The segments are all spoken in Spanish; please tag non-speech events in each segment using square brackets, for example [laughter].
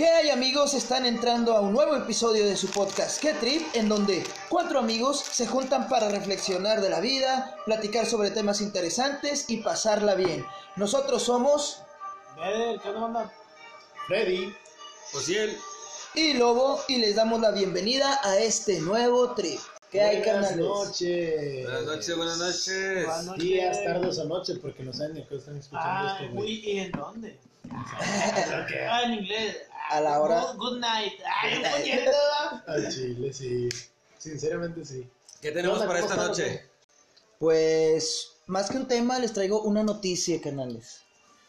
¿Qué hay amigos? Están entrando a un nuevo episodio de su podcast ¿Qué Trip? En donde cuatro amigos se juntan para reflexionar de la vida, platicar sobre temas interesantes y pasarla bien. Nosotros somos Ver, ¿qué onda? Freddy. Ociel. y Lobo y les damos la bienvenida a este nuevo trip. ¿Qué hay, Buenas carnales? noches. Buenas noches, buenas noches. Buenas noches. Días, tardes o noches, porque no saben de qué están escuchando Ah, esto, uy, güey. ¿y en dónde? [laughs] Ah, en inglés. A la hora- Good, good night. Ay. [laughs] Al chile, sí. Sinceramente, sí. ¿Qué tenemos para ¿Cómo esta noche? Pues más que un tema les traigo una noticia, canales.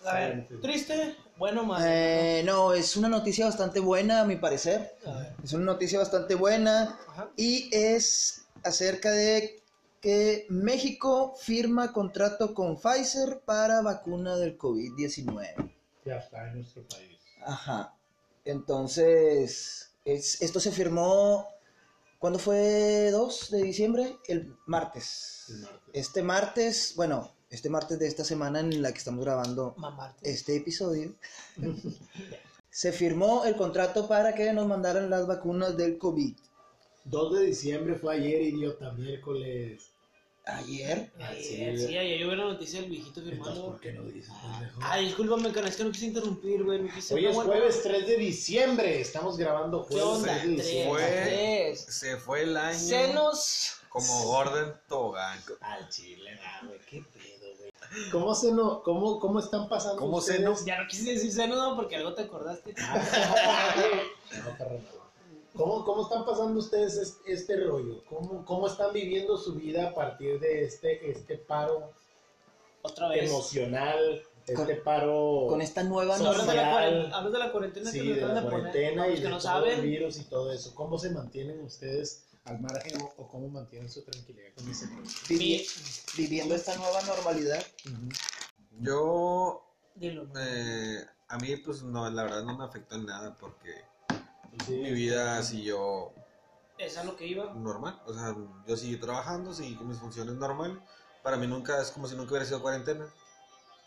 A ver, triste, bueno, más. Eh, no, es una noticia bastante buena a mi parecer. A ver. Es una noticia bastante buena Ajá. y es acerca de que México firma contrato con Pfizer para vacuna del COVID-19. Ya está en nuestro país. Ajá. Entonces, es, esto se firmó, ¿cuándo fue? ¿2 de diciembre? El martes. El martes. Este martes, bueno, este martes de esta semana en la que estamos grabando este episodio, [laughs] se firmó el contrato para que nos mandaran las vacunas del COVID. 2 de diciembre fue ayer, idiota, miércoles. Ayer. Ah, Sí, sí, ayer yo vi la noticia del viejito Entonces, firmando. ¿por qué no dices? Ay, discúlpame, cara, es que no quise interrumpir, güey. Hoy es jueves 3 de diciembre. Estamos grabando ¿Qué jueves onda? 3 de diciembre. Se fue el año Senos. como Gordon Tobogán. Al chile, ah, güey, qué pedo, güey. ¿Cómo se no, cómo, cómo están pasando ¿Cómo ustedes? se no? Ya no quise decir senos, no, porque algo te acordaste. [laughs] No, perro, no. ¿Cómo, ¿Cómo están pasando ustedes es- este rollo? ¿Cómo, ¿Cómo están viviendo su vida a partir de este, este paro Otra vez. emocional, este Con- paro Con esta nueva Social. Hablas de, la cuarentena, hablas de la cuarentena sí, que nos de la de poner. cuarentena Para y de no todo el virus y todo eso? ¿Cómo se mantienen ustedes al margen o, o cómo mantienen su tranquilidad con ese rollo? Vivi- viviendo esta nueva normalidad. Yo, Dilo. eh, a mí, pues no, la verdad no me afectó en nada porque Sí, mi vida siguió Es a lo que iba. normal. O sea, yo seguí trabajando, seguí con mis funciones normal. Para mí nunca es como si nunca hubiera sido cuarentena.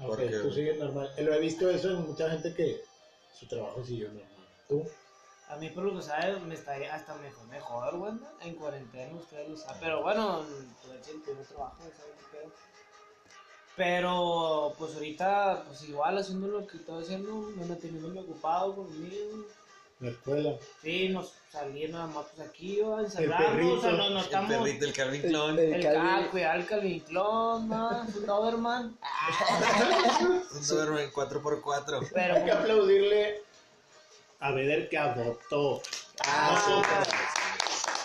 Ok, porque- tú sigues normal. Lo he visto eso en mucha gente que su trabajo siguió normal. ¿Tú? A mí, por lo que sabes, me estaría hasta mejor, mejor, güey. ¿no? En cuarentena, ustedes lo saben. Pero bueno, pues el primer trabajo, ¿sabes qué pedo? Pero, pues ahorita, pues igual haciendo lo que estoy haciendo, me manteniéndome ocupado conmigo. La escuela. Sí, nos nada más pues aquí, perrito, o sea, no, no El estamos... perrito, el Calvin Klein. El- El Calvin- Calvin, cuidar el Calvin Klein, ¿no? Su Doberman. [laughs] Un Doberman 4x4. Pero, Hay que aplaudirle a Beder que adoptó. Ah.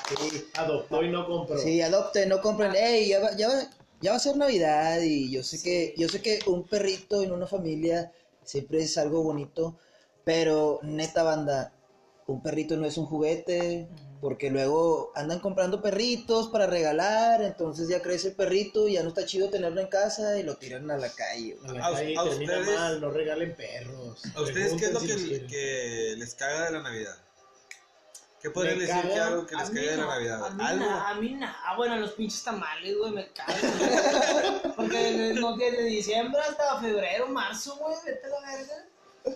Sí, adoptó y no compró. Sí, adopte, no compren. Ey, ya va, ya va, ya va a ser Navidad y yo sé que, yo sé que un perrito en una familia siempre es algo bonito, pero neta banda, un perrito no es un juguete, porque luego andan comprando perritos para regalar, entonces ya crece el perrito y ya no está chido tenerlo en casa y lo tiran a la calle. A la A- calle a termina ustedes- mal, no regalen perros. ¿A ustedes qué es lo si que, les caga de la Navidad? ¿Qué podrían Me decir que algo que les caga de la Navidad? A mí ¿Algo? nada, a mí nada. Bueno, los pinches tamales, güey, me cagan. [laughs] Porque desde, no, desde diciembre hasta febrero, marzo, güey, vete a la verga.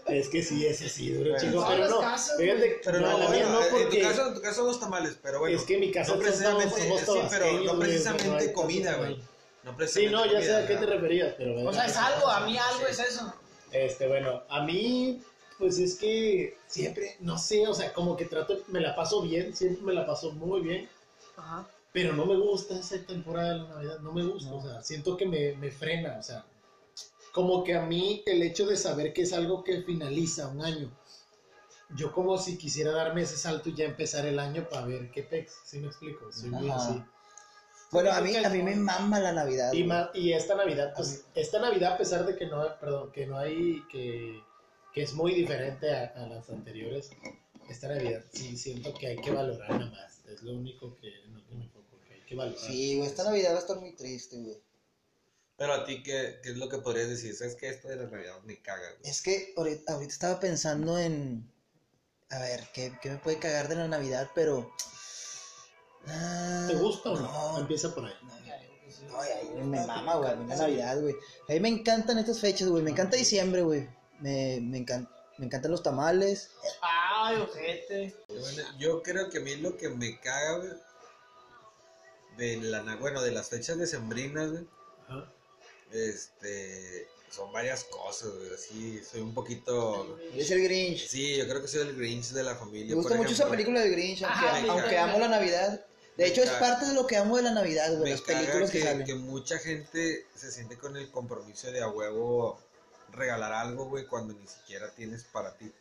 Es que sí, ese sí, duro Bueno, chico, todas pero no. casas, Fíjate. Pero no, no, bueno, no, en tu porque caso, en tu caso los tamales, pero bueno. es que en mi casa no todos somos, precisamente, somos sí, pero no precisamente comida, güey. No Sí, precisamente no, ya sé a qué te referías, pero O sea, es algo, a mí algo es eso. Este, bueno, a mí, pues es que siempre, no sé, o sea, como que trato, me la paso bien, siempre me la paso muy bien, Ajá. pero no me gusta esa temporada de la Navidad, no me gusta, No. o sea, siento que me, me frena, o sea, como que a mí el hecho de saber que es algo que finaliza un año, yo como si quisiera darme ese salto y ya empezar el año para ver qué pex, ¿sí me explico? Soy muy Ajá. así. Bueno, a mí, a mí me mama la Navidad. Y, güey. ma- y esta Navidad, pues, esta Navidad, a pesar de que no, perdón, que no hay, que, que es muy diferente a, a las anteriores, esta Navidad sí siento que hay que valorarla más. Es lo único que, no que me que hay que valorar. Sí, esta Navidad va a estar muy triste, güey. Pero a ti, ¿qué, ¿qué es lo que podrías decir? ¿Sabes que esto de la Navidad me caga, güey? Es que ahorita, ahorita estaba pensando en. A ver, ¿qué, qué me puede cagar de la Navidad? Pero. Ah, ¿Te gusta o no? No, Empieza por ahí. no, no, ay, ay, me mama, güey. A mí la Navidad, güey. A mí me encantan estas fechas, güey. Me encanta diciembre, güey. Me, me, encan- me encantan los tamales. Ah, Ay, ojete. Bueno, yo creo que a mí lo que me caga, güey, de la, na- bueno, de las fechas decembrinas, güey, Ajá. Este, son varias cosas, güey, así, soy un poquito, Es el Grinch. sí, yo creo que soy el Grinch de la familia. Me gusta por mucho esa película del Grinch, aunque, Ajá, amo la Navidad. De Me hecho, es parte de lo que amo de la Navidad, güey, Me las películas que, que, salen. que mucha gente se siente con el compromiso de a huevo regalar algo, güey, cuando ni siquiera tienes para ti.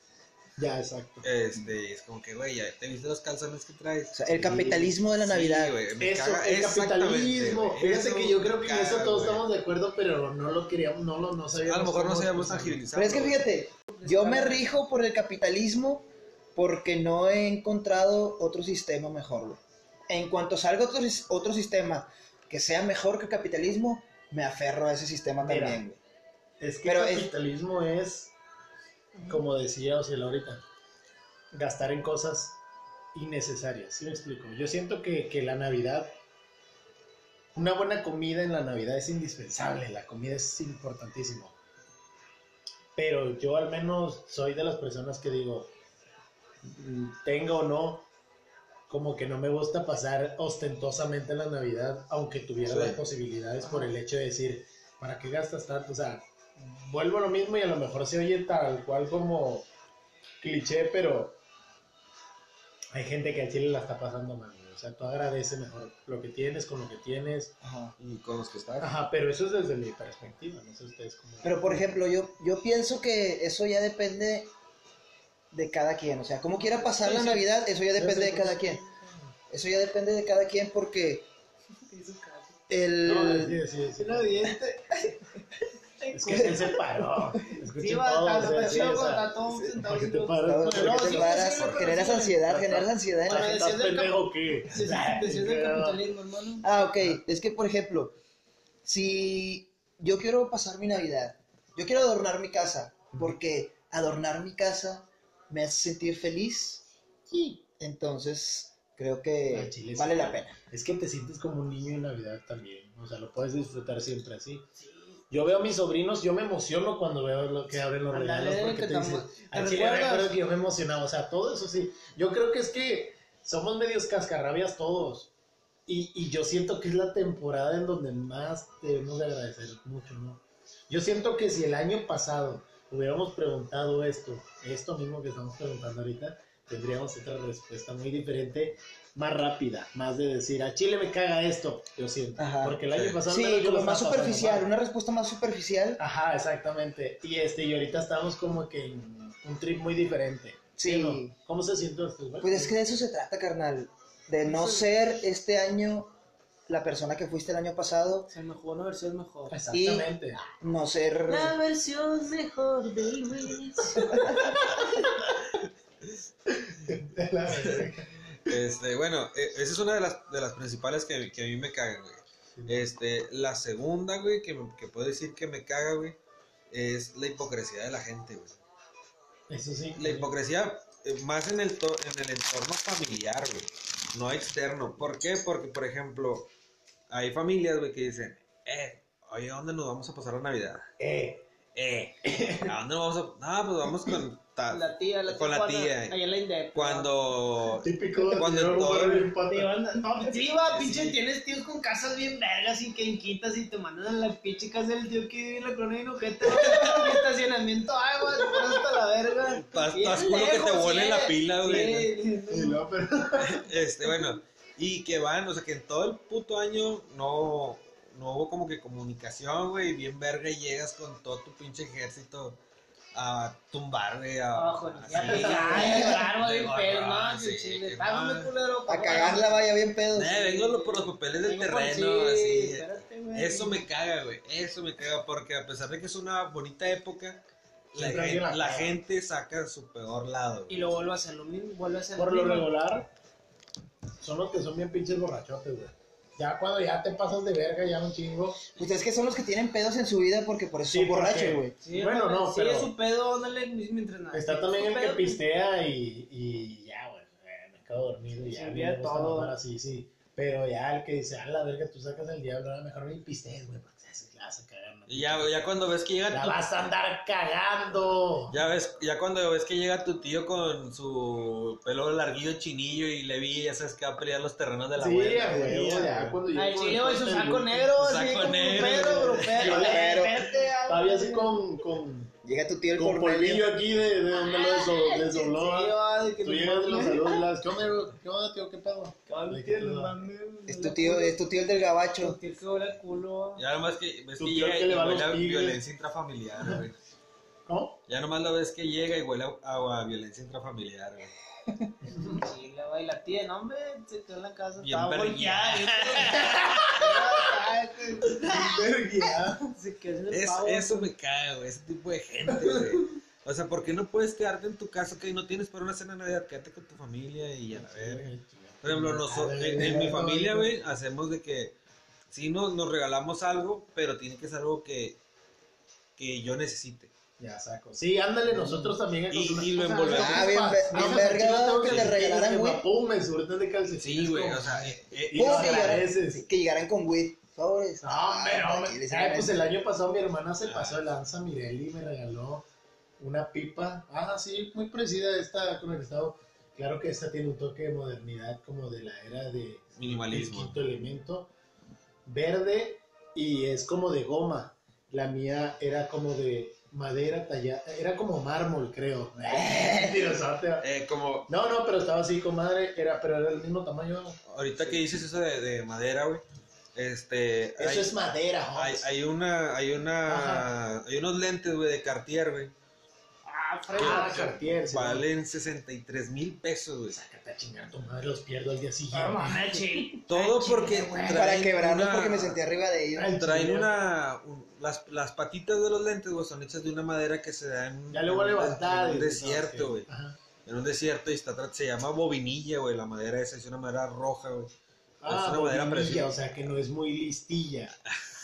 Ya, exacto. Este, es como que, güey, ya te viste los calzones que traes. O sea, el capitalismo de la Sí, Navidad. güey, me Eso, caga- el capitalismo. güey, Fíjate eso que yo creo que en eso todos güey. estamos de acuerdo, pero no lo queríamos, no lo no sabíamos. A lo mejor no sabíamos agilizar. Pero es que fíjate, yo me rijo por el capitalismo porque no he encontrado otro sistema mejor, güey. En cuanto salga otro, otro sistema que sea mejor que el capitalismo, me aferro a ese sistema Mira. también, güey. Es que Pero el es- capitalismo es, como decía Ociel ahorita, gastar en cosas innecesarias. ¿Sí me explico? Yo siento que, que la Navidad, una buena comida en la Navidad es indispensable, la comida es importantísimo. Pero yo al menos soy de las personas que digo, mm, tenga o no, como que no me gusta pasar ostentosamente la Navidad, aunque tuviera Sí. las posibilidades por el hecho de decir, ¿para qué gastas tanto? O sea, vuelvo a lo mismo y a lo mejor se oye tal cual como cliché, pero hay gente que a Chile la está pasando mal. O sea, tú agradece mejor lo que tienes con lo que tienes. Ajá. Y con los que estás. Ajá, pero eso es desde mi perspectiva, no sé ustedes cómo. Pero por ejemplo, yo, yo pienso que eso ya depende de cada quien. O sea, como quiera pasar Sí, la sí. Navidad, eso ya depende Sí, de sí, cada quien. Eso ya depende de cada quien porque [laughs] el... No, sí, sí, sí. [laughs] No. Es que él se paró. Escuchen Sí, va, todos, está- está sí, chido o cuando sea, está todo sentado ¿Por qué así te paras? Porque te sí, paras, sí, sí, generas sí, ansiedad, sí. generas ansiedad en la gente. ¿Estás pendejo o qué? Sí, sí, sí, sí, del capitalismo, hermano. Ah, ok. Es que, por ejemplo, si yo quiero pasar mi Navidad, yo quiero adornar mi casa, porque adornar mi casa me hace sentir feliz, Sí. entonces creo que sí. vale la pena. Es que te sientes como un niño en Navidad también. O sea, lo puedes disfrutar siempre así. Yo veo a mis sobrinos, yo me emociono cuando veo lo que abren los regalos porque que te dicen, amo- ¿te al chile me recuerdas? acuerdo que yo me emocionaba, o sea, todo eso sí. Yo creo que es que somos medios cascarrabias todos. Y, y yo siento que es la temporada en donde más debemos de agradecer mucho, ¿no? Yo siento que si el año pasado hubiéramos preguntado esto, esto mismo que estamos preguntando ahorita, tendríamos otra respuesta muy diferente, más rápida, más de decir, a Chile me caga esto, yo siento. Ajá. Porque el año pasado... Sí, como lo más pasando superficial, mal. una respuesta más superficial. Ajá, exactamente. Y este, y ahorita estamos como que en un trip muy diferente. Sí. no? ¿Cómo se siente usted? Pues es que de eso se trata, carnal. De no ser este año la persona que fuiste el año pasado, Se mejor, una versión mejor. Exactamente. no ser... La versión mejor de Luis. [laughs] Este, bueno, eh, esa es una de las, de las principales que, que a mí me cagan, güey. Este, la segunda, güey, que, me- que puedo decir que me caga, güey, es la hipocresía de la gente, güey. Eso sí. La hipocresía eh, más en el, to- en el entorno familiar, güey, no externo. ¿Por qué? Porque, por ejemplo, hay familias, güey, que dicen, eh, oye, ¿a dónde nos vamos a pasar la Navidad? Eh, Eh, ¿a dónde nos vamos a...? No, pues vamos con tal. La tía, la tía. Con la Juana, tía. Allá en la Indep. Cuando... típico de Cuando todo- bien pata. No, sí, va, pinche, tienes tíos con casas bien vergas y que en quitas y te mandan a la pinche casa del tío que vive en la colonia Inojete. [laughs] estacionamiento, agua, hasta la verga. Estás- culo que te sí, la pila, güey. sí. Y luego, pero- [laughs] Este, bueno, y que van, o sea, que en todo el puto año no, no hubo como que comunicación, güey, bien verga y llegas con todo tu pinche ejército a tumbar, güey, a... Ya, de bien pedo, no, sí, chile, culero. A cagarla vaya bien pedo. Eh, vengo lo- por los papeles del Vengo por- terreno, sí, así. espérate, güey. Eso me caga, güey, eso me caga, porque a pesar de que es una bonita época, la, Siempre alguien gen- la la gente saca su peor lado. Y lo vuelvo a hacer lo mismo, vuelve a hacer Por lo mismo. regular, son los que son bien pinches borrachotes, güey. Ya cuando ya te pasas de verga, ya un chingo. Pues es que son los que tienen pedos en su vida porque por eso Sí, son borrachos, güey. Sí, Bueno, no, sí, pero- es su pedo, ándale, mientras nada. Está también el que pistea y, y ya, güey. eh, me quedo dormido y ya. gusta todo. así, sí. Pero ya el que dice, a la verga, tú sacas el diablo, a lo mejor ni pistees, güey, porque se la vas a cagar. ¿No? Y ya, ya cuando ves que llega La tu... vas a andar cagando. Ya ves, ya cuando ves que llega tu tío con su pelo larguillo chinillo y le vi, ya sabes que va a pelear los terrenos de la Sí, abuela. Sí, ya cuando Al chile, güey, su corte saco negro, así saco negro, Todavía con, Llega tu tío el con polvillo aquí de, de donde lo deso- desdobló. Sí, va, de que Tú llegas de los mames. saludos y las, ¿qué onda? ¿Qué onda, tío? ¿Qué pedo? Es tu tío, es tu tío el del gabacho. Tu tío que huele a culo. Ya nomás que ves Tu que llega que y le va a huele a violencia intrafamiliar, güey. ¿Cómo? Ya nomás lo ves que llega y huele a, a- a violencia intrafamiliar, güey. Güey, la tía, no, hombre, se quedó en la casa. Bien estaba vergueada. volteada, [laughs] Verga. Se quedó en el Es, pavo. eso me cae, güey, ese tipo de gente, güey. O sea, ¿por qué no puedes quedarte en tu casa que no tienes para una cena de Navidad? Quédate con tu familia y a la verga. Por ejemplo, noso- en, en mi familia, güey, hacemos de que sí nos, nos regalamos algo, pero tiene que ser algo que, que yo necesite. Ya saco. Sí, ándale, nosotros también. Y- y lo envolvemos. Ah, bien, bien verga, que te regalaran, güey. me Pum, me surten de calcetines. Sí, güey, o sea, eh, eh, Y lo que llegaran- agradeces. Que llegaran con weed. Sobres. No, hombre, Ah, Ay, pues el año pasado mi hermana se pasó de lanza Mirelli y me regaló una pipa. Ah, sí, muy parecida esta con el estado. Claro que esta tiene un toque de modernidad como de la era de Minimalismo. el quinto elemento. Verde y es como de goma. La mía era como de madera tallada, era como mármol, creo. [laughs] Eh, como no, no, pero estaba así, comadre, era, pero era el mismo tamaño. ahorita que dices eso de, de madera, güey, este... Eso hay- es madera, Hay, hay una, hay una, hay unos lentes, güey, de Cartier, güey. Ah, Ah. Cartier, sí. Valen 63 mil pesos, güey. Sácate a chingar tu madre, los pierdo al día No siguiente. mames, chile. Todo porque traen Para quebrarlos una- porque me sentí arriba de ellos. Ay, Traen una, un- las, las patitas de los lentes, güey, son hechas de una madera que se da en, Ya le voy a levantar. en un desierto, güey. Ajá. En un desierto y está, se llama bobinilla, güey, la madera esa, es una madera roja, güey. Ah, una madera preciosa. o sea que no es muy listilla.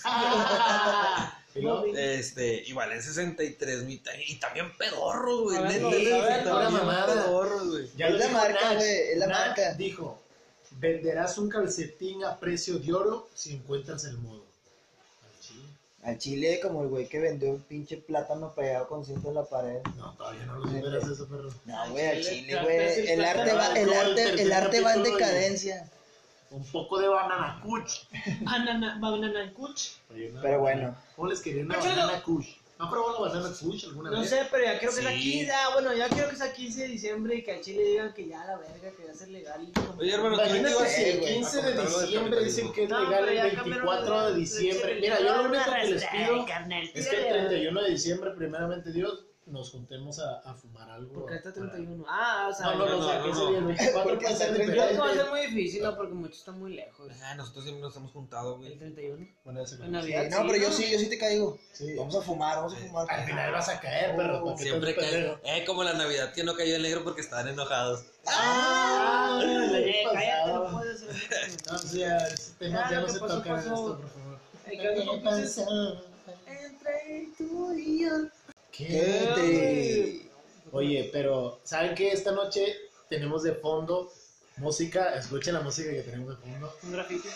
[laughs] Y luego, Este, y valen 63 mil, y también pedorros, güey. Neta, pedorros, Es la marca, güey, es la marca. Dijo, venderás un calcetín a precio de oro si encuentras el modo. Al chile. Al chile, como el güey que vendió un pinche plátano pegado con cinta en la pared. No, todavía no lo superas eso, perro. No, güey, al Chile, güey. El arte va, el arte, el arte va en decadencia. Un poco de banana kush. Banana, banana una Pero bueno. ¿Cómo les quería una Pero- banana kush? ¿No probó la banana kush alguna No vez? sé, pero ya quiero que Sí. 15. Ah, bueno, ya quiero que sea 15 de diciembre y que al Chile digan que ya la verga, que va a ser legal. Oye, hermano, Imagínate el güey, 15 a de diciembre dicen que es No, legal ya el cambiaron 24 de diciembre. Mira, yo lo único que les pido es que el tírale. 31 de diciembre, primeramente Dios, nos juntemos a, a fumar algo. Porque está para- 31. Ah, o sea, No, no, no, no, o sea, no, que no. el 24 Porque puede hasta ser el Yo creo que va a ser muy difícil, ¿no? Porque muchos están muy lejos. Ah, nosotros siempre nos hemos juntado, El güey. 31. Bueno, ese En no. Sí, Navidad. no, pero yo sí, yo sí te caigo. Sí. Vamos a fumar, vamos a fumar. Al final vas a caer, perro. ¿para qué Siempre tanto cae. pendejo? Eh, como la Navidad que no cayó el negro porque estaban enojados. ¡Ah! Eh, ¿qué cállate, no puedes hacer eso. [laughs] No, sí, ya, ese tema Ya, ya lo no se toca esto, por favor. Que no Entre tú y yo. ¿Qué? ¿Qué te- Oye, pero ¿saben qué? Esta noche tenemos de fondo música. Escuchen la música que tenemos de fondo. Un grafiti.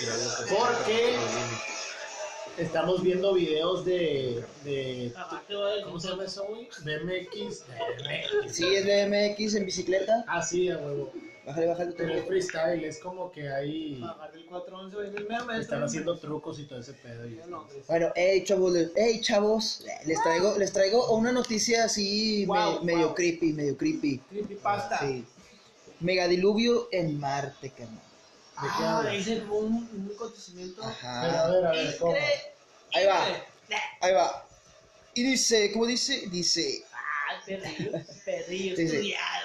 Mira, lo que- ¿Por qué? Estamos viendo videos de. de ¿Cómo se llama eso, güey? BMX. BMX. Sí, es BMX en bicicleta. Ah, sí, a huevo. Bájale, bájale tu Pero es freestyle, es como que ahí Bajar del 411, güey, el meme, están haciendo trucos y todo ese pedo. y- Ya no. Bueno, hey chavos, les- hey chavos, les traigo, les traigo una noticia así Wow, me- medio creepy, medio creepy. Creepypasta. Sí. Megadiluvio en Marte, carnal. ¿De qué Ah, ese fue un, un acontecimiento. Pero a Ajá. ver, a ver, ¿cómo? Ahí va, ahí va. Y dice, ¿cómo dice? Dice, Ah, perrillo, perrillo, [laughs] estudiado.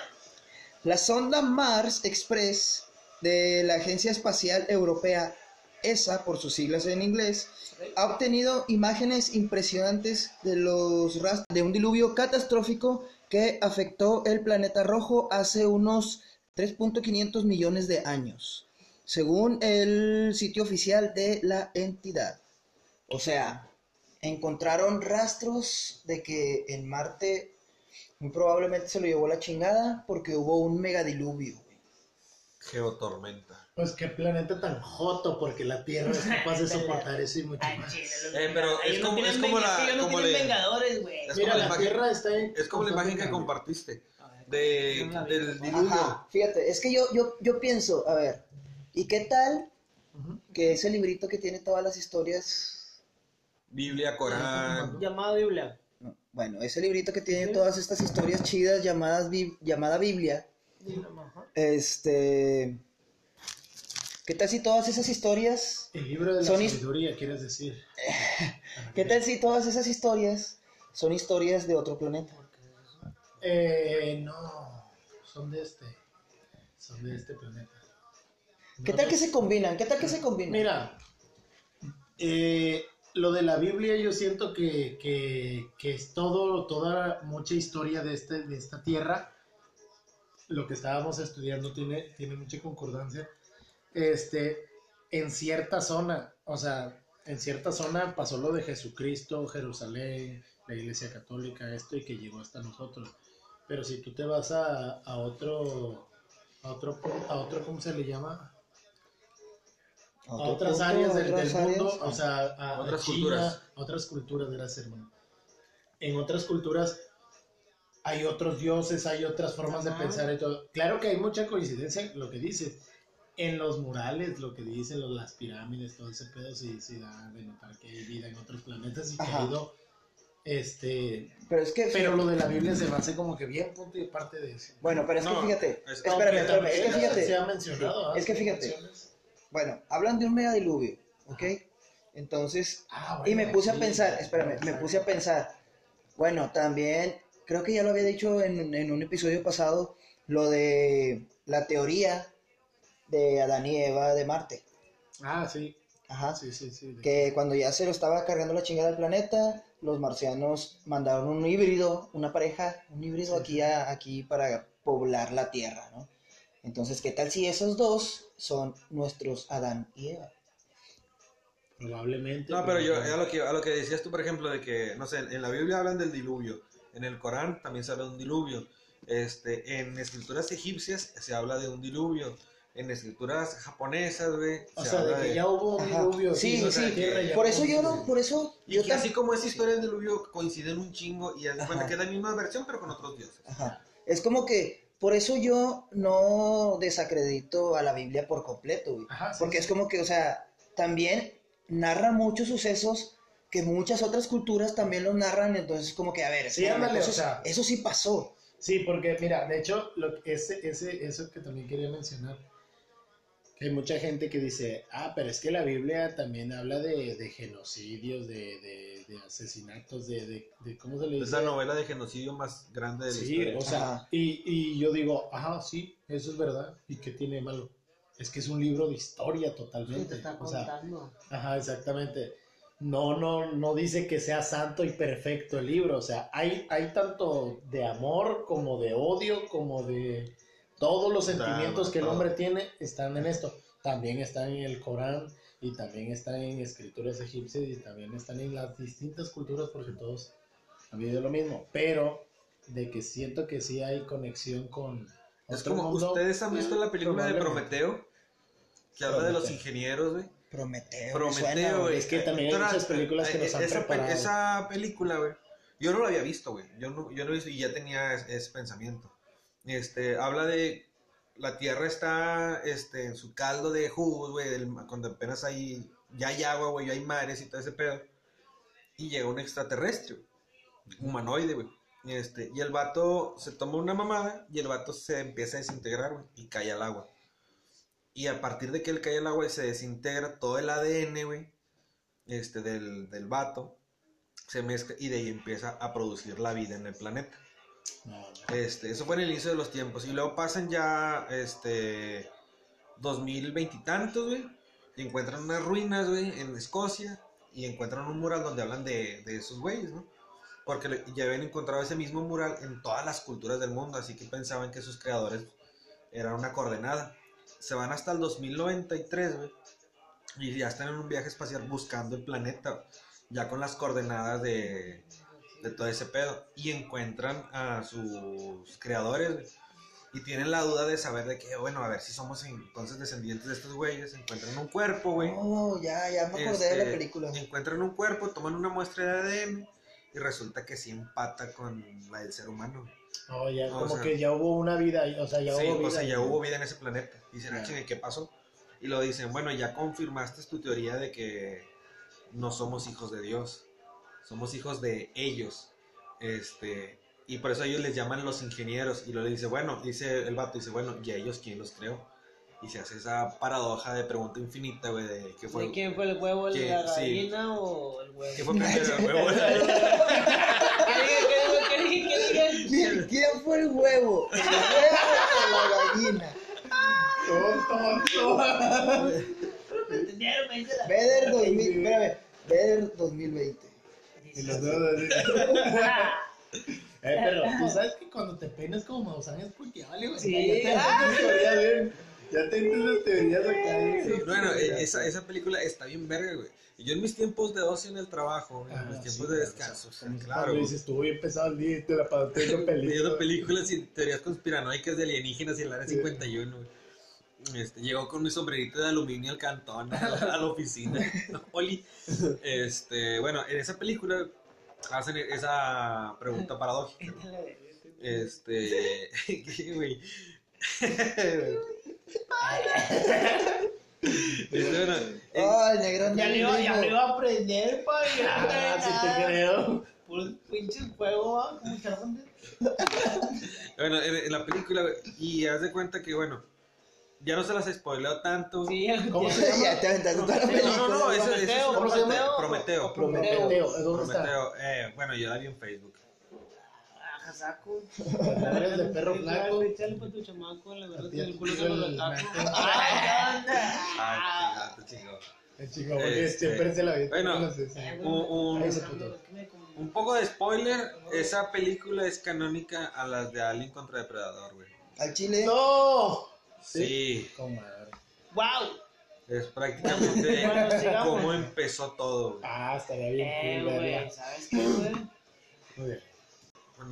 La sonda Mars Express de la Agencia Espacial Europea, ESA por sus siglas en inglés, ha obtenido imágenes impresionantes de los rastros de un diluvio catastrófico que afectó el planeta rojo hace unos 3.500 millones de años, según el sitio oficial de la entidad. O sea, encontraron rastros de que en Marte muy probablemente se lo llevó la chingada porque hubo un megadiluvio. güey. Geotormenta. Pues qué planeta tan joto, porque la Tierra es capaz de [laughs] soportar eso y mucho Ay, más. chile, los Eh, pero Ellos es no como- tienen es como la- que ellos no como tienen le- vengadores, güey. Es Mira, como la la imagen- Tierra está en Es como la imagen que compartiste de, no la vi. del diluvio. Ajá, fíjate, es que yo, yo, yo pienso, a ver, ¿y qué tal Ujú. que ese librito que tiene todas las historias, Biblia, Corán. Llamada Biblia. No, bueno, ese librito que tiene todas estas historias chidas llamadas llamada Biblia, este, ¿qué tal si todas esas historias, El libro de la Son sabiduría, quieres decir. [laughs] qué tal si todas esas historias son historias de otro planeta? Eh, no, son de este. Son de este planeta. ¿Qué No tal de- que se combinan? ¿Qué tal que se combinan? Mira, eh, lo de la Biblia yo siento que, que, es todo, toda mucha historia de, este, de esta tierra. Lo que estábamos estudiando tiene, tiene mucha concordancia. Este, en cierta zona, o sea, en cierta zona pasó lo de Jesucristo, Jerusalén, la Iglesia Católica, esto y que llegó hasta nosotros. Pero si tú te vas a, a otro, a otro, a otro, ¿cómo se le llama? A otras punto, áreas del, otras del mundo, áreas. o sea, a, a Otras China, culturas. a otras culturas, gracias hermano. En otras culturas hay otros dioses, hay otras formas de Ajá. pensar y todo. Claro que hay mucha coincidencia lo que dices. En los murales, lo que dicen, los, las pirámides, todo ese pedo, sí, sí da de notar que hay vida en otros planetas y que ha ido, este... Pero es que, Pero lo de la Biblia se me hace como que bien punto y parte de eso. bueno, pero es No, que fíjate, es- espérame, espérame, es que fíjate, Se ha mencionado. es que ¿ah? fíjate. Bueno, hablan de un megadiluvio, ¿ok? Entonces, Ah, Y me puse a pensar, espérame, me puse a pensar, bueno, también, creo que ya lo había dicho en, en un episodio pasado, lo de la teoría de Adán y Eva de Marte. Ah, sí. Ajá. Sí, sí, sí. Que cuando ya se lo estaba cargando la chingada del planeta, los marcianos mandaron un híbrido, una pareja, un híbrido Sí, aquí, sí. a- aquí para poblar la Tierra, ¿no? Entonces, ¿qué tal si esos dos son nuestros Adán y Eva? Probablemente. No, pero yo, a lo, que, a lo que decías tú, por ejemplo, de que, no sé, en la Biblia hablan del diluvio, en el Corán también se habla de un diluvio, este, en escrituras egipcias se habla de un diluvio, en escrituras japonesas, güey, O se sea, habla de que de... ya hubo un diluvio. Sí, o sí, sea, Por eso yo no, por eso Y yo que así como esa historia del diluvio coinciden un chingo y haz cuenta que es la misma versión pero con otros dioses. Ajá. Es como que por eso yo no desacredito a la Biblia por completo, güey. Ajá, sí, Porque sí. es como que, o sea, también narra muchos sucesos que muchas otras culturas también los narran, entonces como que, a ver, Sí, espérame, ándale, o entonces, sea. eso sí pasó. Sí, porque mira, de hecho, lo, ese, ese, eso que también quería mencionar, hay mucha gente que dice, ah, pero es que la Biblia también habla de, de genocidios, de, de, de asesinatos, de, de, de- ¿cómo se le Es dice? la novela de genocidio más grande de la Sí, historia. o sea, y, y yo digo, ajá, sí, eso es verdad, ¿y qué tiene de malo? Es que es un libro de historia ¿Qué totalmente. te está o sea? Ajá, exactamente. No, no, no dice que sea santo y perfecto el libro. O sea, hay, hay tanto de amor como de odio, como de todos los sentimientos que el hombre tiene están en esto. También están en el Corán y también están en escrituras egipcias y también están en las distintas culturas porque todos han vivido lo mismo. Pero de que siento que sí hay conexión con Es como, mundo, ¿ustedes han visto la película de. Prometeo? Que habla de los ingenieros, güey. Prometeo. me Prometeo, suena, güey. Es que también hay muchas películas que eh, nos han esa, preparado. esa película, güey. Yo no la había visto, güey. Yo no, yo no he visto y ya tenía es- ese, pensamiento. Este, habla de la Tierra está este, en su caldo de jugos, güey, cuando apenas hay, ya hay agua, güey, ya hay mares y todo ese pedo. Y llega un extraterrestre, humanoide, güey. Este, y el vato se toma una mamada y el vato se empieza a desintegrar, güey, y cae al agua. Y a partir de que él cae al agua y se desintegra todo el ADN, güey, este, del, del vato, se mezcla y de ahí empieza a producir la vida en el planeta. Este, eso fue en el inicio de los tiempos. Y luego pasan ya, este, 2020 y tantos, güey. Y encuentran unas ruinas, güey, en Escocia. Y encuentran un mural donde hablan de, de esos güeyes, ¿no? Porque ya habían encontrado ese mismo mural en todas las culturas del mundo. Así que pensaban que sus creadores eran una coordenada. Se van hasta el 2093, güey. Y ya están en un viaje espacial buscando el planeta. Ya con las coordenadas de, de todo ese pedo. Y encuentran a sus creadores, güey. Y tienen la duda de saber de que, bueno, a ver si somos entonces descendientes de estos güeyes. Encuentran un cuerpo, güey. Oh, ya, ya me acordé de la Este, película. Encuentran un cuerpo, toman una muestra de ADN y resulta que sí empata con la del ser humano. No, ya, como sea- que ya hubo una vida, o sea, ya sí, hubo vida. o sea, ya hubo vida en ese planeta. Y dicen, ah, ¿qué pasó? Y lo dicen, bueno, ya confirmaste tu teoría de que no somos hijos de Dios, somos hijos de ellos. Este, y por eso ellos les llaman los ingenieros. Y luego le dice, bueno, dice el vato, dice, bueno, ¿y a ellos quién los creó? Y se hace esa paradoja de pregunta infinita, güey, de qué fue, ¿De quién fue el huevo, ¿Quién? la Sí. gallina o el huevo? ¿qué fue primero, el [laughs] huevo? ¿Qué dije? ¿Qué dije? ¿Qué dije? ¿Quién, fue el huevo? ¿El huevo o la gallina? [laughs] Tonto. ¿Me entendieron? Me dice la... Vedder 2000, [laughs] espérame, Vedder 2020. Y los dos así. [laughs] Eh, pero tú sabes que cuando te peinas como Maussan es porque vale, güey. Sí. Ya te entiendes teorías bien. Ya te entiendes teorías acá. Bueno, esa, esa película está bien verga, güey. Y yo en mis tiempos de ocio en el trabajo, en Ah, mis sí, tiempos de claro, descanso, o sea, Cuando claro, dices, estuvo bien pesado el día y te la pasaste viendo [laughs] viendo películas. películas y teorías conspiranoicas de alienígenas y el área Sí. 51, güey. Este, llegó con mi sombrerito de aluminio al cantón, a la, a la oficina. [laughs] Oli. Este, bueno, en esa película hacen esa pregunta paradójica. ¿no? Este, [laughs] ¿qué, güey? [laughs] Este, bueno, en- Oh, el negrón Ya del le iba, ya ritmo. le iba a aprender, pa. ya Ah, sí nada. te creo. Puros pinches como Charmander. Bueno, en, en la película, güey, y haz de cuenta que, bueno, ya no se las spoileo tanto. Sí, ¿Cómo ya- se llama? ya te aventaste toda la No, película. no, no, eso- eso es ¿Cómo se llama? Prometeo. Prometeo. ¿Dónde está? Prometeo, eh, bueno, yo la vi en Facebook. Saco. Perro. Échale tu chamaco, verdad, el culo que. Ay, anda. Ay, chingado, chingado. El chico, porque Este, siempre se la bueno, No un poco de spoiler, esa película es canónica a las de Alien contra Depredador, güey. Al chile. ¡No! Sí, Comadre. Wow. es [laughs] prácticamente Bueno, cómo empezó todo, güey. Ah, estaría bien Eh, cool, güey. ¿sabes qué, güey? Muy bien.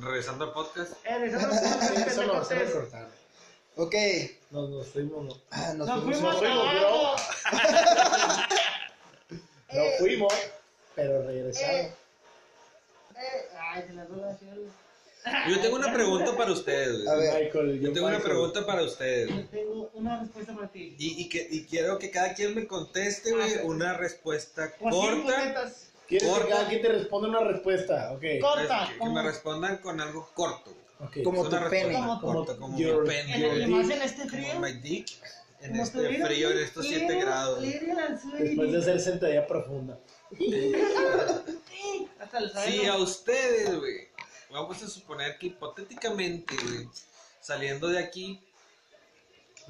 Regresando al podcast, Eh, déjame Sí, Eso lo hacer hacemos cortar. Ok. Nos, nos fuimos, no. Ah, nos Nos fuimos. fuimos nos fuimos, abajo. [laughs] No fuimos, pero regresamos. Eh, eh, Ay, se las así, güey. Yo tengo una pregunta para ustedes, A ver. Michael, Yo tengo una Michael. pregunta para ustedes. Yo tengo una respuesta para ti. Y, y, que, y quiero que cada quien me conteste, güey, Ah, sí. una respuesta corta. ¿Quieres que Corta. cada quien te responda una respuesta? Ok. Corta. Es que, que como- me respondan con algo corto. güey. Ok. Como Es tu una pene. Como- corta, como your- mi pene. En Your el, dick. más en este Como frío. my dick. En como este estuviera- frío, en estos 7 Lirio- grados. Después de hacer sentadilla profunda. [laughs] Suelo. a ustedes, güey, vamos a suponer que hipotéticamente, güey, saliendo de aquí,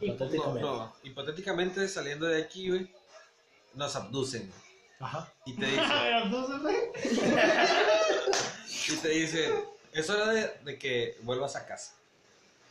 Hipotéticamente. no, hipotéticamente saliendo de aquí, güey, nos abducen Ajá. y te dicen, [laughs] y te dicen, es hora de, de que vuelvas a casa.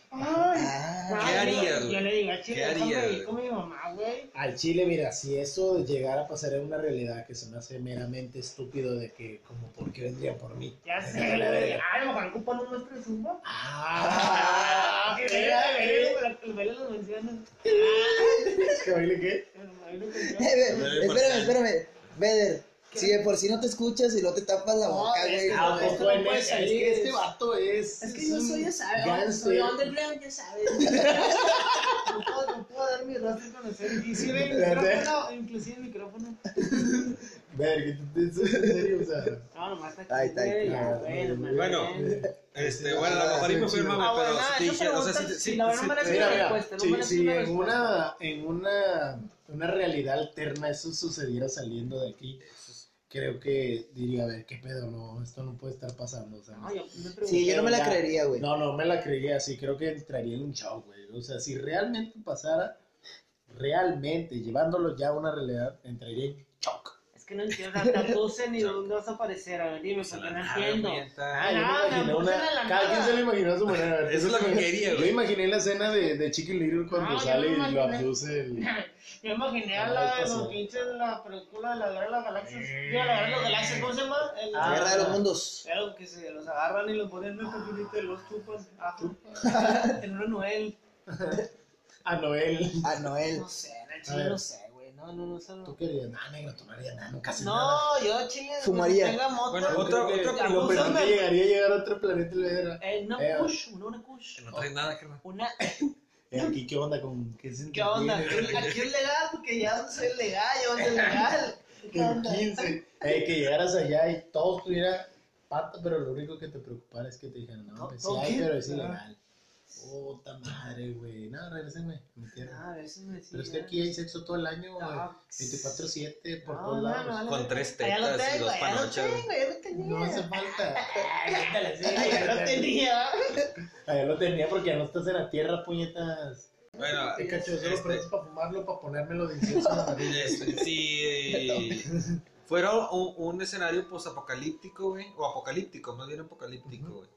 Ay. Ah, ¿Qué harías, Yo le digo, chile, ¿Qué harías, déjame ir con mi mamá, güey. Al chile, mira, si eso llegara a pasar en una realidad que se me hace meramente estúpido de que, como, ¿por qué vendrían por mí? Ya sé, güey. Ah, a lo mejor ocupan un maestro de zumba. Ah, [laughs] Que ¿qué? baile, el baile lo menciona. [laughs] ¿Que baile qué? El baile lo menciona. [laughs] Espérame, espérame. Veder, si de por sí no te escuchas y no te tapas la No, boca, es güey. que Ah, no, pues esto bueno, puede es salir. que este vato es. Es que yo soy, ya sabes, soy underground, ya sabes. [laughs] No puedo, no puedo dar mi rostro a conocer. Inclusive el micrófono, [laughs] inclusive el micrófono. Verga, ¿en serio? O sea. No, nomás está aquí. Bueno. Este, bueno, a lo mejor y me fui el mame, Ah, pero si dije, o sea, si, si si- la verdad si- si- Mira, una mira, respuesta, no si, si una en una, en una, una realidad alterna eso sucediera saliendo de aquí, creo que diría, a ver, qué pedo, no, esto no puede estar pasando. O sea, no, yo me Sí, yo no me la ya. creería, güey. no, no me la creería así, creo que entraría en un show, güey. O sea, si realmente pasara, realmente, llevándolo ya a una realidad, entraría en shock. Es que no entiendo, abducen [laughs] y dónde vas a aparecer, a ver, dime, la no entiendo. Ah, yo me Ah, me imaginé una. Cada quien se lo imaginó a su manera. a ver, Eso es lo que quería, Yo güey. imaginé la escena de, de Chicken Little cuando No, yo sale y lo abduce el. [laughs] Yo imaginé a Ah, la de los pinches de la película de la guerra de las galaxias. Digo, la guerra de las galaxias, ¿cómo se llama? El, Ah, Guerra de los mundos. Claro, que se los agarran y los ponen en el papelito y los chupan. Ajá. [laughs] En una Noel. A Noel. A Noel. No sé, en el A chile no sé, güey. No, no, no sé. Tú No, querías, no, negro, tú no harías nada, nunca haces nada. no yo chile. Fumaría. Tenga moto. Bueno, otra- otra pregunta. llegaría a llegar a otro planeta y le diera, Eh, una Eh, kush, una, una kush. Que no traes nada, carnal. Una, eh, aquí qué onda con qué se ¿qué onda? Aquí es legal porque ya no soy legal, ya no es legal. ¿Qué En onda? 15. Eh, que llegaras allá y todo estuviera pata, pero lo único que te preocupara es que te dijeran, no, pues sí pero es ilegal. Puta madre, güey. No, regrésenme a mi tierra. Ah, a veces me decía. Pero es que aquí hay sexo todo el año, güey. Ah, 24-7 por no, todos no, lados. no, no. Con tres Ya tetas y dos ya panochas. ya. No hace falta. [laughs] Sí, [laughs] ya lo tenía. Allá lo tenía porque ya no estás en la tierra, puñetas. Bueno, Te cacho, solo este, para fumarlo, para ponérmelo de incienso en la nariz. este, si fuera un, un escenario posapocalíptico, güey, o apocalíptico, más bien apocalíptico, güey,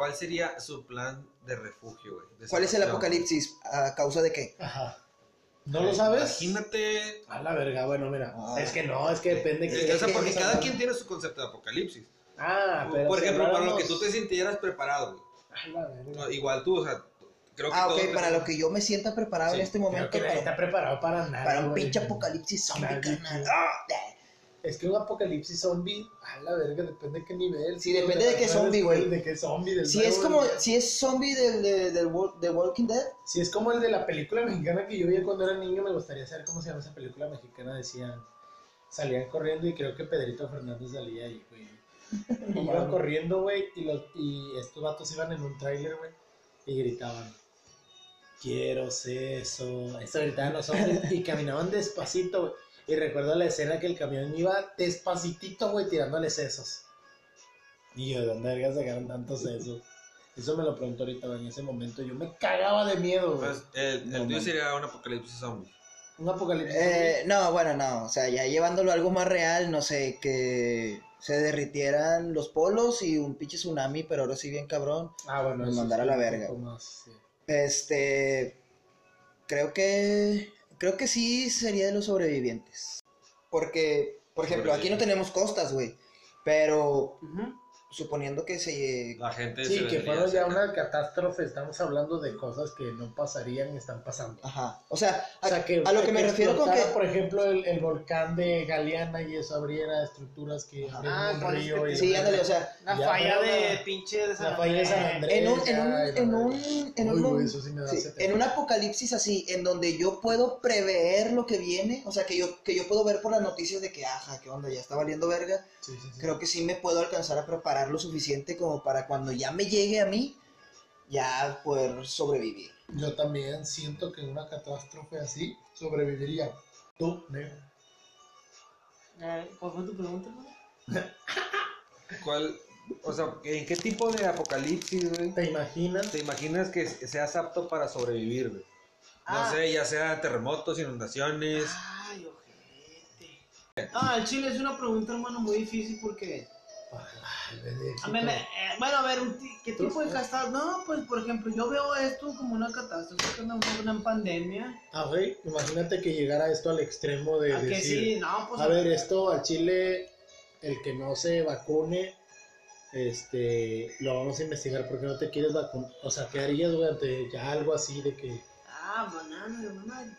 ¿cuál sería su plan de refugio, güey? de ¿Cuál es el apocalipsis? ¿A causa de qué? Ajá. ¿No lo sabes? Imagínate. A la verga, bueno, mira. Ah. Es que no, es que depende Es que. que, o sea, que- porque que- cada quien tiene su concepto de apocalipsis. Ah, pero. Por si ejemplo, para lo que tú te sintieras preparado, güey. A la verga. No, igual tú, o sea, creo que Ah, ok, para lo que yo me sienta preparado en este Creo momento que nadie está para, preparado para nada. para un güey. pinche apocalipsis zombie, tío. Ah, Es que un apocalipsis zombie, a la verga, depende de qué nivel. Sí, depende de qué zombie, güey. De qué zombie, del Si es como, si es zombie del, de, del Wal- de Walking Dead, Si es como el de la película mexicana que yo vi cuando era niño, me gustaría saber cómo se llama esa película mexicana. Decían, salían corriendo y creo que Pedrito Fernández salía ahí, güey. [laughs] Iban corriendo, güey, y, los, y estos vatos iban en un tráiler, güey, y gritaban, quiero eso. Eso gritaban los hombres y caminaban despacito, güey. Y recuerdo la escena que el camión iba despacitito, güey, tirándole sesos. Y yo, ¿de dónde verga sacaron tantos sesos? Eso me lo pregunto ahorita, güey, en ese momento. Yo me cagaba de miedo, güey. Pues, el, No, el tuyo sería un apocalipsis zombie. Un apocalipsis. eh, no, bueno, no, o sea, ya llevándolo a algo más real, no sé, que se derritieran los polos y un pinche tsunami, pero ahora sí bien cabrón. ah, bueno, nos eso mandar a sí, la verga. poco más, sí. Este, creo que, creo que sí sería de los sobrevivientes. Porque, por ejemplo, aquí no tenemos costas, güey, pero. Suponiendo que se... La gente Sí, se que fueron ya una catástrofe. Estamos hablando de cosas que no pasarían y están pasando. Ajá, o sea, a, O sea, que, a lo que me refiero con que... por ejemplo, el, el volcán de Galeana y eso abriera estructuras que Ah, un es río. que y Sí, ándale, o sea, La falla de pinche de San la falla de San Andrés. en un, en un, en un, en Uy, un, güey, eso sí me da sí, ese en un apocalipsis así, en donde yo puedo prever lo que viene, o sea, que yo, que yo puedo ver por las noticias de que, ajá, qué onda, ya está valiendo verga, Sí, sí, sí. creo que sí me puedo alcanzar a preparar lo suficiente como para cuando ya me llegue a mí, ya poder sobrevivir. Yo también siento que en una catástrofe así sobreviviría. Tú, negro. Eh, ¿Cuál fue tu pregunta, hermano? [laughs] ¿Cuál, o sea, ¿en qué tipo de apocalipsis, güey? ¿Te imaginas? ¿Te imaginas que seas apto para sobrevivir, güey? No Ah. sé, ya sea terremotos, inundaciones. Ay, ojete. Ah, el chile es una pregunta, hermano, muy difícil porque. A mí me- eh, bueno, a ver, ¿qué tipo de catástrofe? No, pues, por ejemplo, yo veo esto como una catástrofe, una, una pandemia. Ah, güey, imagínate que llegara esto al extremo de ¿A que decir, sí? No, pues. a ver, esto al Chile, el que no se vacune, este, lo vamos a investigar porque no te quieres vacunar. O sea, ¿qué harías, güey, ante ya algo así de que... Ah, banana, hermano.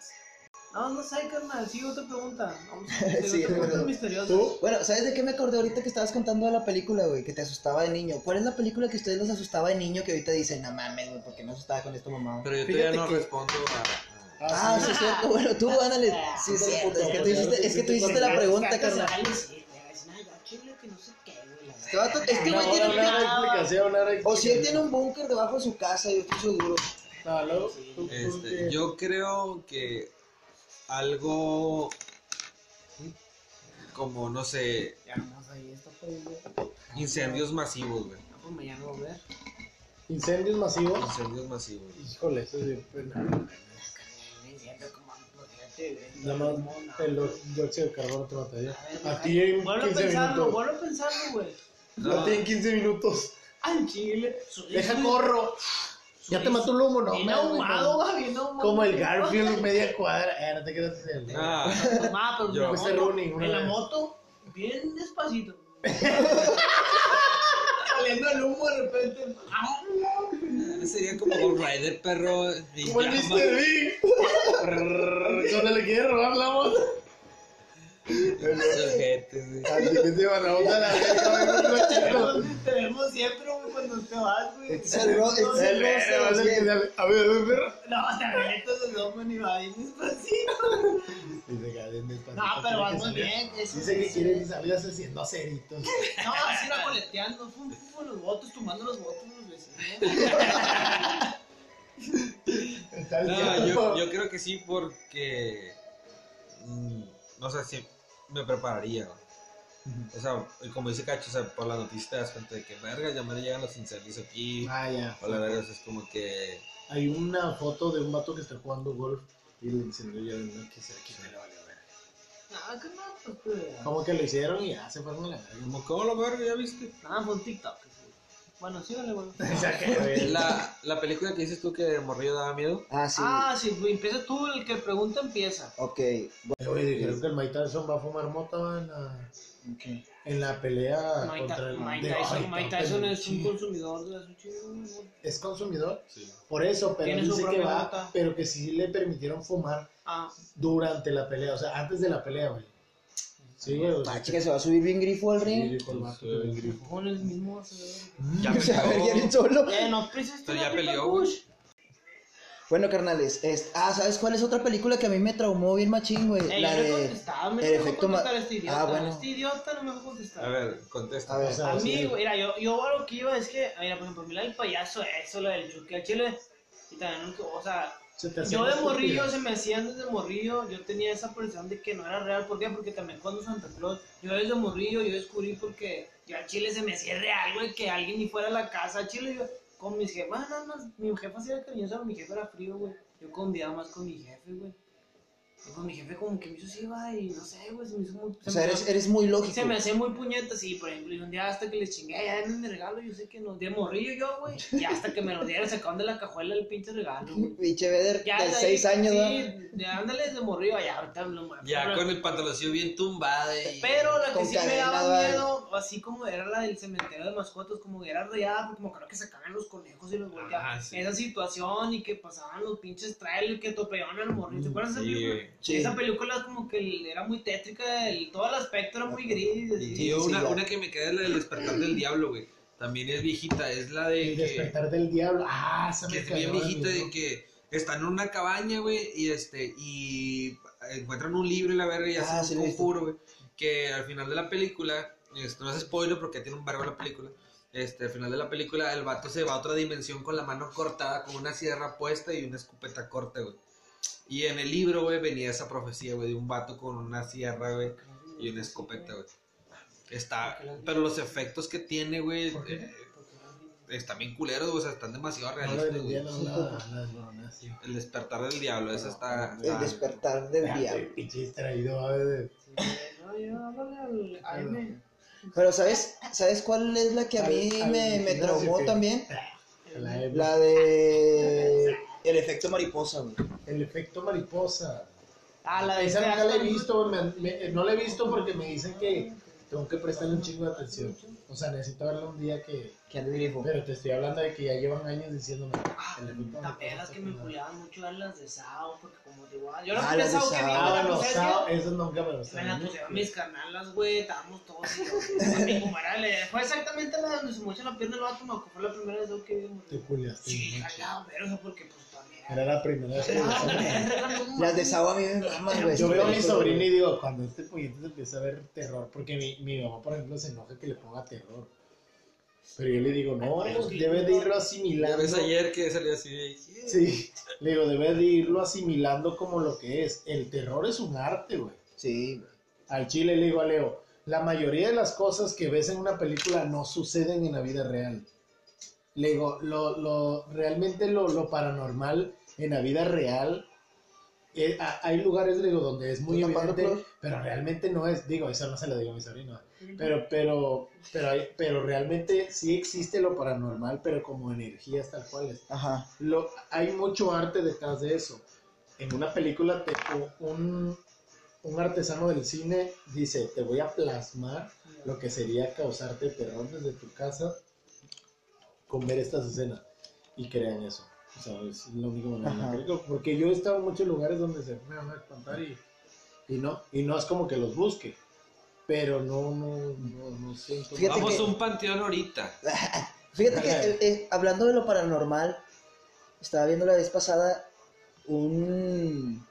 No, no sé, carnal. Sí, otra pregunta. Vamos a [laughs] Sí, sí, otra pregunta misteriosa. ¿Tú? Bueno, ¿sabes de qué me acordé ahorita que estabas contando de la película, güey? Que te asustaba de niño. ¿Cuál es la película que a ustedes los asustaba de niño que ahorita dicen, no mames, güey, ¿por qué me asustaba con esto, mamá? Pero yo Fíjate todavía no que- respondo a. Ah, sí, es cierto. Bueno, tú, ándale. Sí, es cierto. Es que tú hiciste, es que tú hiciste la pregunta, carnal. Este Una güey tiene una O si él tiene un búnker debajo de su casa, yo estoy seguro. Este, que- yo creo que algo como, no sé, Ya vamos ahí, esto fue. incendios masivos, güey. No, pues mañana voy a ver. Incendios masivos. Incendios masivos. Híjole, eso es bien pena. Sí, güey. Nada más No, el dióxido de carbono te mataría. A ti en Vuelve a 15 pensarlo, minutos. vuelve a pensarlo, güey. A ti en 15 minutos. Al chile. Deja corro. Ya te mató el humo, no. Bien ahumado, como- güey, bien ahumado. Como el Garfield media cuadra. Eh, no te quedas en el. Ah, Ah, pero Yo. en la Fuiste moto, running en la moto, bien despacito. [laughs] Saliendo el humo de repente. ¡ah! sería como Ghost Rider, perro. Como el. Mr. Big. [laughs] Cuando le quiere robar la moto. Así que se van a botar a la verga, Te chico. vemos- Te vemos siempre, güey, cuando te vas, güey. Este es el ro- este es el El verga, va a ver, a ver, perro. No, te avientas el hombro ni va bien despacito. Dice que bien despacito, No, pero salga. bien. Dice que sí. quiere que salgas haciendo ceritos. No, así va coleteando. Fum, fum, los votos, tumbando los votos los vecinos. No, yo, yo creo que sí porque. mm, no sé si me prepararía. O sea, y como dice Cacho, o sea, por la noticia te das cuenta de que, verga, ya me llegan los incendios aquí. Ah, ya. O la verga, es como que. Hay una foto de un vato que está jugando golf y le incendió ya no que se que me vale ver. No, que no, pues, pues. Como que lo hicieron y ya se fueron a la verga. Como, ¿cómo lo verga? ¿Ya viste? Nada, fue un TikTok. Bueno, sí, dale, [laughs] güey. La, la película que dices tú que Morrillo daba miedo. Ah, sí. Ah, sí, güey, empieza tú, el que pregunta empieza. Ok. Oye, dijeron que el Mike Tyson va a fumar mota en la, en la pelea Mike, contra Ty- el Mike de- Tyson, Ay, Mike está Tyson es un consumidor de su chingo. Es consumidor, Sí. por eso, pero Tiene su dice que propia va, mota. pero que sí le permitieron fumar Ah, durante la pelea, o sea, antes de la pelea, güey. Sí, güey. Ah, chica, se va a subir bien grifo al sí, ring. Sí. grifo. con el mismo. sea, Ya O sea, [laughs] a ver, ni solo. Eh, no, pues este Pero ya peleó, güey. Bueno, carnales, es- ah, ¿sabes cuál es otra película que a mí me traumó bien machín, güey? Eh, la yo de... contestaba, me el efecto ma- este idiota. Ah, bueno. Este idiota no me dejó contestar. A ver, contesta. A ver. A sí, mí, güey, mira, yo, yo a lo que iba es que, mira, por ejemplo, mira el payaso, eso, lo del chuque al chile, y también, o sea, se yo de morrillo, se me hacían desde morrillo, yo tenía esa percepción de que no era real, ¿por qué? Porque también cuando Santa Claus, yo desde morrillo, yo descubrí porque yo al chile se me hacía real, güey, que alguien ni fuera a la casa, al chile, yo, con mis jefas, nada más, mi jefa sí era cariñosa, mi jefe era frío, güey, yo conviaba más con mi jefe, güey. Y con mi jefe como que me hizo así, va, y no sé, güey, se me hizo muy... se O sea, eres, muy lógico. se me hacía muy puñeta, sí, por ejemplo, y un día hasta que les chingué, ya denme mi regalo, yo sé que no, de morrillo yo, güey, y hasta que me lo dieron, sacaron de la cajuela el pinche regalo, güey. [laughs] Pinche Beder, Ya de de 6 ahí, años, ¿no? Sí, ya ándale desde morrillo, ya ahorita lo Ya pero, con el pantaloncillo bien tumbado y... pero la que sí me daba miedo, así como era la del cementerio de mascotas, como era rayada, porque como creo que sacaban los conejos y los volteaban. Ah, sí. Esa situación y que pasaban los pinches trailers que atropellaban al morrillo. ¿Te acuerdas de esa Sí. Esa película es como que era muy tétrica, el, todo el aspecto era muy gris. yo sí, una, una que me queda es la del despertar del diablo, güey. También es viejita, es la de El que, despertar del diablo. Ah, esa que es bien viejita de que están en una cabaña, güey, y este, y encuentran un libro y la verga y Ah, hacen sí un conjuro, güey. Que al final de la película, este, no es spoiler porque tiene un verbo la película. Este, al final de la película, el vato se va a otra dimensión con la mano cortada, con una sierra puesta y una escopeta corta, güey. Y en el libro, güey, venía esa profecía, güey, de un vato con una sierra, güey, y una escopeta, güey. Está, pero los efectos que tiene, güey, eh, están bien culeros, o sea, están demasiado No realistas, güey. El despertar del diablo, esa está... El despertar del Ah, diablo. Pinche. Pero ¿sabes, ¿sabes cuál es la que a mí me, me traumó también? La M. La de... El efecto mariposa, güey. El efecto mariposa. Ah, la de Esa este nunca la he visto, me- me- no la he visto porque me dicen que tengo que prestarle un chingo de atención. O sea, necesito verla un día que... Que ande grifo. Pero te estoy hablando de que ya llevan años diciéndome el efecto También las que me cuidaban mucho eran las de Sao, porque como te igual. Yo las Ah, de las de Sao que Sao. vi, Ah, me la bueno, puse Sao, así. esos nunca me Me la pusieron mis carnalas, güey, estábamos todos. [laughs] mi como era, le- Fue exactamente la donde se mocha la pierna el vato, me fue la primera vez que vi. Te culiaste. Sí, mucho. pero o sea, porque pues. Era la primera vez que verga, no Las de Sao a mí me maman, güey. Yo veo a mi sobrino y digo, cuando este puñete se empieza a ver terror, porque mi, mi mamá, por ejemplo, se enoja que le ponga terror. Pero yo le digo, no, debes de irlo asimilando. ves ayer que salió así de... Sí, le digo, debes de irlo asimilando como lo que es. El terror es un arte, güey. Sí, güey. Al chile le digo a Leo, la mayoría de las cosas que ves en una película no suceden en la vida real. Le digo, lo, lo, realmente lo, lo paranormal en la vida real eh, a- hay lugares, digo, donde es muy ¿Tú tapando evidente, pero realmente no es, digo, eso no se lo digo a mi sobrino, pero, pero, pero, hay- pero realmente sí existe lo paranormal, pero como energías tal cuales. Ajá. Lo, hay mucho arte detrás de eso. En una película, te, un, un artesano del cine dice, te voy a plasmar lo que sería causarte terror desde tu casa con ver estas escenas. Y crean eso. O sea, es lo único que. Porque yo he estado en muchos lugares donde se me van a espantar y, y no. Y no es como que los busque. Pero no, no, no, no. Fíjate Vamos que- a un panteón ahorita. [laughs] Fíjate que, eh, eh, hablando de lo paranormal, estaba viendo la vez pasada un.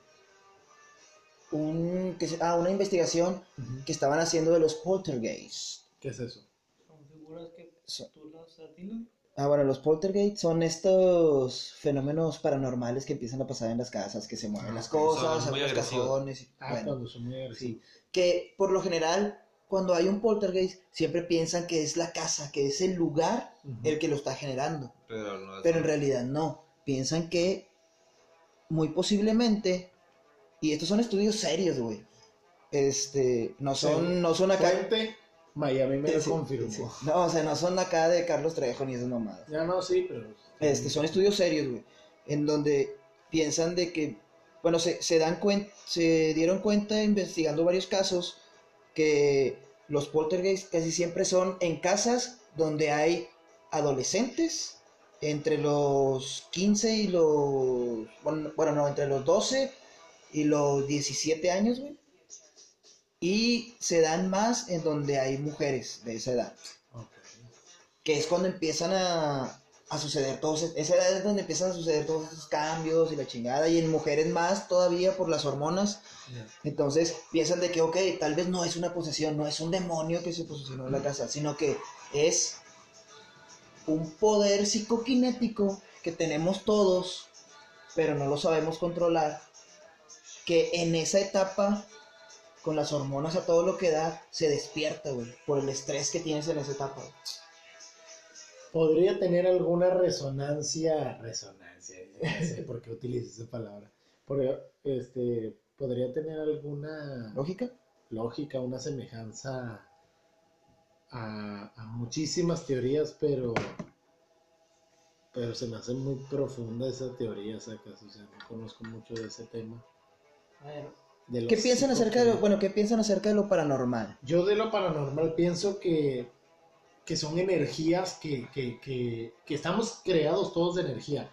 un que se- ah, una investigación que estaban haciendo de los poltergeists. ¿Qué es eso? Son figuras que tú las atinas. Ah, bueno, los poltergeists son estos fenómenos paranormales que empiezan a pasar en las casas, que se mueven las cosas, Son muy abren los cajones. y- Ah, bueno, cuando son muy sí. Que por lo general, cuando hay un poltergeist, siempre piensan que es la casa, que es el lugar Ujú. el que lo está generando. Pero no es- Pero en realidad no. Piensan que muy posiblemente, y estos son estudios serios, güey. Este, no son, Sí. no son acá. Fuente, Miami me lo Sí, confirmó. sí. No, o sea, no son acá de Carlos Trejo ni esas mamadas. Ya no, sí, pero. Este, son estudios serios, güey. En donde piensan de que, bueno, se, se dan cuenta, se dieron cuenta investigando varios casos que los poltergeists casi siempre son en casas donde hay adolescentes entre los 15 y los, bueno, bueno, no, entre los 12 y los 17 años, güey. Y se dan más en donde hay mujeres de esa edad Ok. que es cuando empiezan a, a suceder todos, esa edad es donde empiezan a suceder todos esos cambios y la chingada, y en mujeres más todavía por las hormonas, Ya. entonces piensan de que, ok, tal vez no es una posesión, no es un demonio que se posesionó en la casa, sino que es un poder psicoquinético que tenemos todos, pero no lo sabemos controlar, que en esa etapa, con las hormonas a todo lo que da, se despierta, güey, por el estrés que tienes en esa etapa. güey. Podría tener alguna resonancia. Resonancia, no sé por qué utilizo esa palabra. Porque, este, podría tener alguna ¿Lógica? lógica, una semejanza a, a muchísimas teorías, pero. Pero se me hace muy profunda esa teoría, sacas. O sea, no conozco mucho de ese tema. A ver, de lo ¿Qué piensan acerca de lo, bueno, qué piensan acerca de lo paranormal? Yo de lo paranormal pienso que, que son energías que, que, que, que estamos creados todos de energía.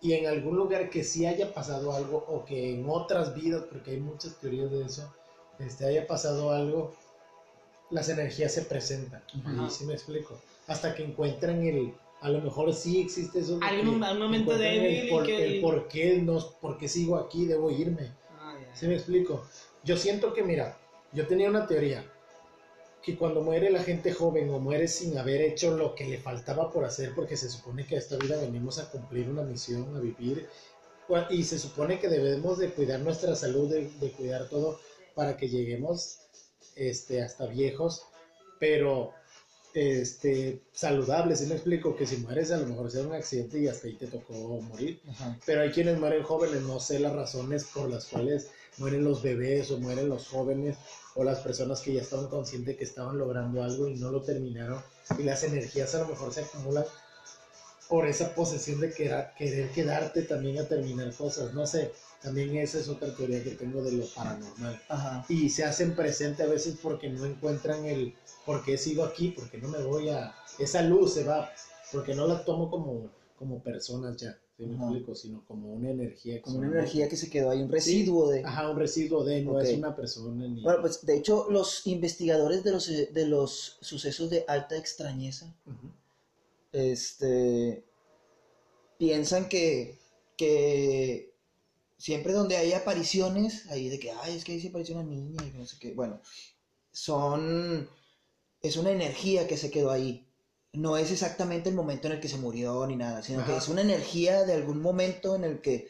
Y en algún lugar que sí haya pasado algo, o que en otras vidas, porque hay muchas teorías de eso, este, haya pasado algo, las energías se presentan. Ajá. Y sí me explico. Hasta que encuentran el. A lo mejor sí existe eso. de Hay que un- un momento encuentran débil El y por, que- el por qué no, por qué sigo aquí, debo irme. ¿Sí me explico? Yo siento que, mira, yo tenía una teoría, que cuando muere la gente joven o muere sin haber hecho lo que le faltaba por hacer, porque se supone que a esta vida venimos a cumplir una misión, a vivir, y se supone que debemos de cuidar nuestra salud, de, de cuidar todo, para que lleguemos este, hasta viejos, pero este, saludables, ¿sí me explico? Que si mueres a lo mejor sea un accidente y hasta ahí te tocó morir. Pero hay quienes mueren jóvenes, no sé las razones por las cuales mueren los bebés o mueren los jóvenes o las personas que ya estaban conscientes que estaban logrando algo y no lo terminaron y las energías a lo mejor se acumulan por esa posesión de querer, querer quedarte también a terminar cosas, no sé, también esa es otra teoría que tengo de lo paranormal Ajá. y se hacen presente a veces porque no encuentran el por qué sigo aquí, porque no me voy a esa luz se va, porque no la tomo como como personas ya, ¿sí me explico? sino como una energía. Como una energía que se quedó ahí, un residuo de... Ajá, un residuo de, no es una persona ni... Bueno, pues de hecho los investigadores de los, de los sucesos de alta extrañeza Ujú. este, piensan que, que siempre donde hay apariciones, ahí de que, ay, es que ahí se apareció una niña y no sé qué, bueno, son, es una energía que se quedó ahí. No es exactamente el momento en el que se murió ni nada, sino que es una energía de algún momento en el que,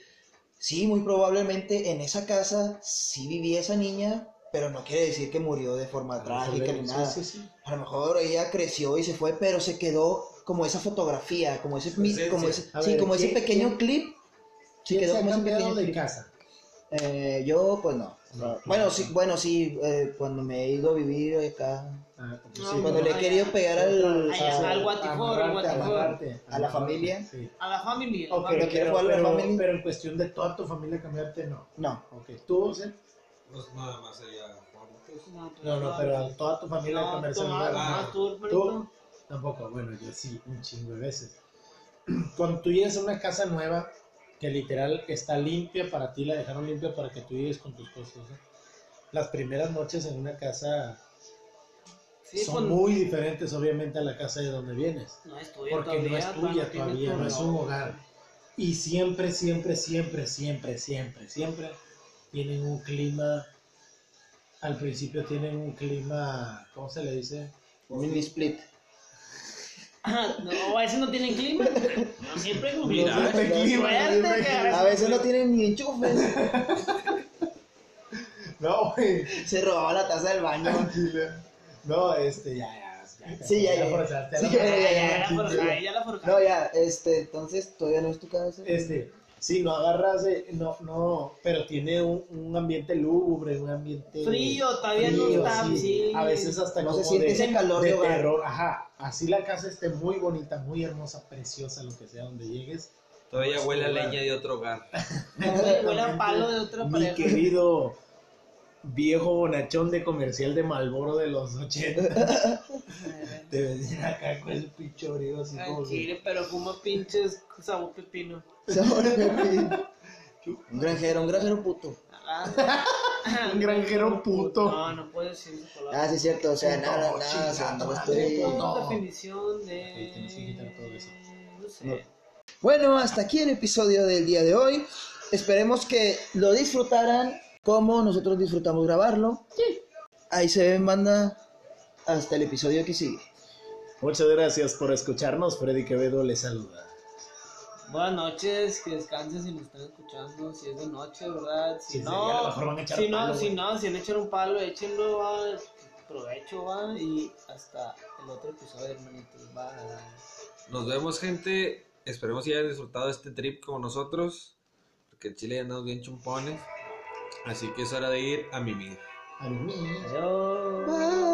sí, muy probablemente en esa casa sí vivía esa niña, pero no quiere decir que murió de forma trágica ni Sí, nada. sí, sí. A lo mejor ella creció y se fue, pero se quedó como esa fotografía, como ese, Esencia. como ese, sí, ver, como ese ¿quién- pequeño clip. ¿Quién quedó se ha como cambiado de casa? Eh, yo, pues no. No. Bueno, sí, bueno, sí, eh, cuando me he ido a vivir acá, Ah, No, sí, cuando le he querido pegar al, a- al guatifor, A la familia. Sí. A la familia. Ok, Cuando quiere pero, jugar a la pero- familia. pero en cuestión de toda tu familia cambiarte, no. no, Ok, tú, sí? Pues nada más allá. No, No, pero a toda tu familia No, cambiarse tú al no, lugar. no, no. tú. ¿Tú? Tampoco, bueno, yo sí, un chingo de veces. [clears throat] Cuando tú llegas a una casa nueva, que literal está limpia para ti, la dejaron limpia para que tú llegues con tus cosas. Las primeras noches en una casa Sí, son pues, muy diferentes, obviamente, a la casa de donde vienes. No es tuya Porque todavía. no es tuya todavía, no es un hogar. Y siempre, siempre, siempre, siempre, siempre, siempre tienen un clima. Al principio tienen un clima, ¿cómo se le dice? un mini split. [laughs] No, a veces no tienen clima. [laughs] No, siempre Mira, clima. A veces no tienen ni enchufes. No, güey. Se robaba la taza del baño. No, este, ya, ya. ya Sí, ya, ya. ya, ya, Ya, ya, ya, ya, ya, ya. ay, ya la forjaste. No, ya, este, entonces todavía no es tu casa. Este, sí, no agarras, de- no, no, pero tiene un, un ambiente lúgubre, un ambiente Frío, todavía no está, sí. A veces hasta No como se siente de, ese calor de de hogar. terror, ajá. Así la casa esté muy bonita, muy hermosa, preciosa, lo que sea, donde llegues. Todavía huele a leña de otro hogar. Huele a palo de otra Mi pareja. querido viejo bonachón de comercial de Malboro de los 80. [laughs] Te vendían acá con el pichoreo así como que- Tranquilo, pero fuma pinches sabor pepino. Sabor de pepino. [laughs] Un granjero, un granjero puto. Ah. [laughs] Un granjero puto. No, no puedes decir palabra. Ah, sí es cierto, o sea, Puto, nada, nada, o sea, no chingada estoy... puto. definición de. Ok, tienes que quitar todo eso. No sé. No. Bueno, hasta aquí el episodio del día de hoy. Esperemos que lo disfrutaran como nosotros disfrutamos grabarlo. Ahí se ven, banda. Hasta el episodio que sigue. Muchas gracias por escucharnos. Freddy Quevedo les saluda. Buenas noches, que descansen si nos están escuchando, si es de noche, ¿verdad? Si Sí, sí, no, a lo mejor van a echar si no, palo, si güey. no, si le echan un palo, échenlo, va, provecho, va, y hasta el otro episodio, hermanitos, va. Nos vemos, gente. Esperemos que hayan disfrutado este trip como nosotros. Porque en Chile ya andamos bien chumpones. Así que es hora de ir a mimir. Adiós. Bye.